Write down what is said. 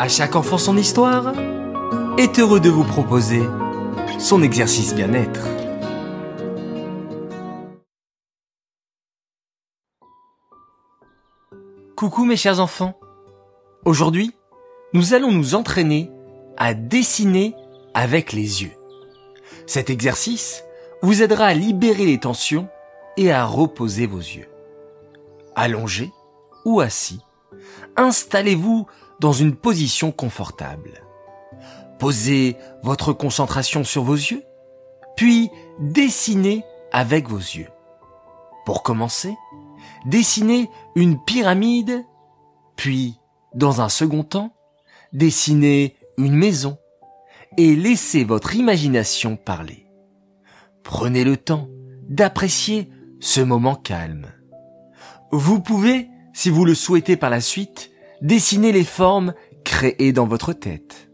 À chaque enfant son histoire est heureux de vous proposer son exercice bien-être. Coucou mes chers enfants. Aujourd'hui, nous allons nous entraîner à dessiner avec les yeux. Cet exercice vous aidera à libérer les tensions et à reposer vos yeux. Allongé ou assis, installez-vous dans une position confortable. Posez votre concentration sur vos yeux, puis dessinez avec vos yeux. Pour commencer, dessinez une pyramide, puis, dans un second temps, dessinez une maison et laissez votre imagination parler. Prenez le temps d'apprécier ce moment calme. Vous pouvez, si vous le souhaitez par la suite, dessiner les formes créées dans votre tête.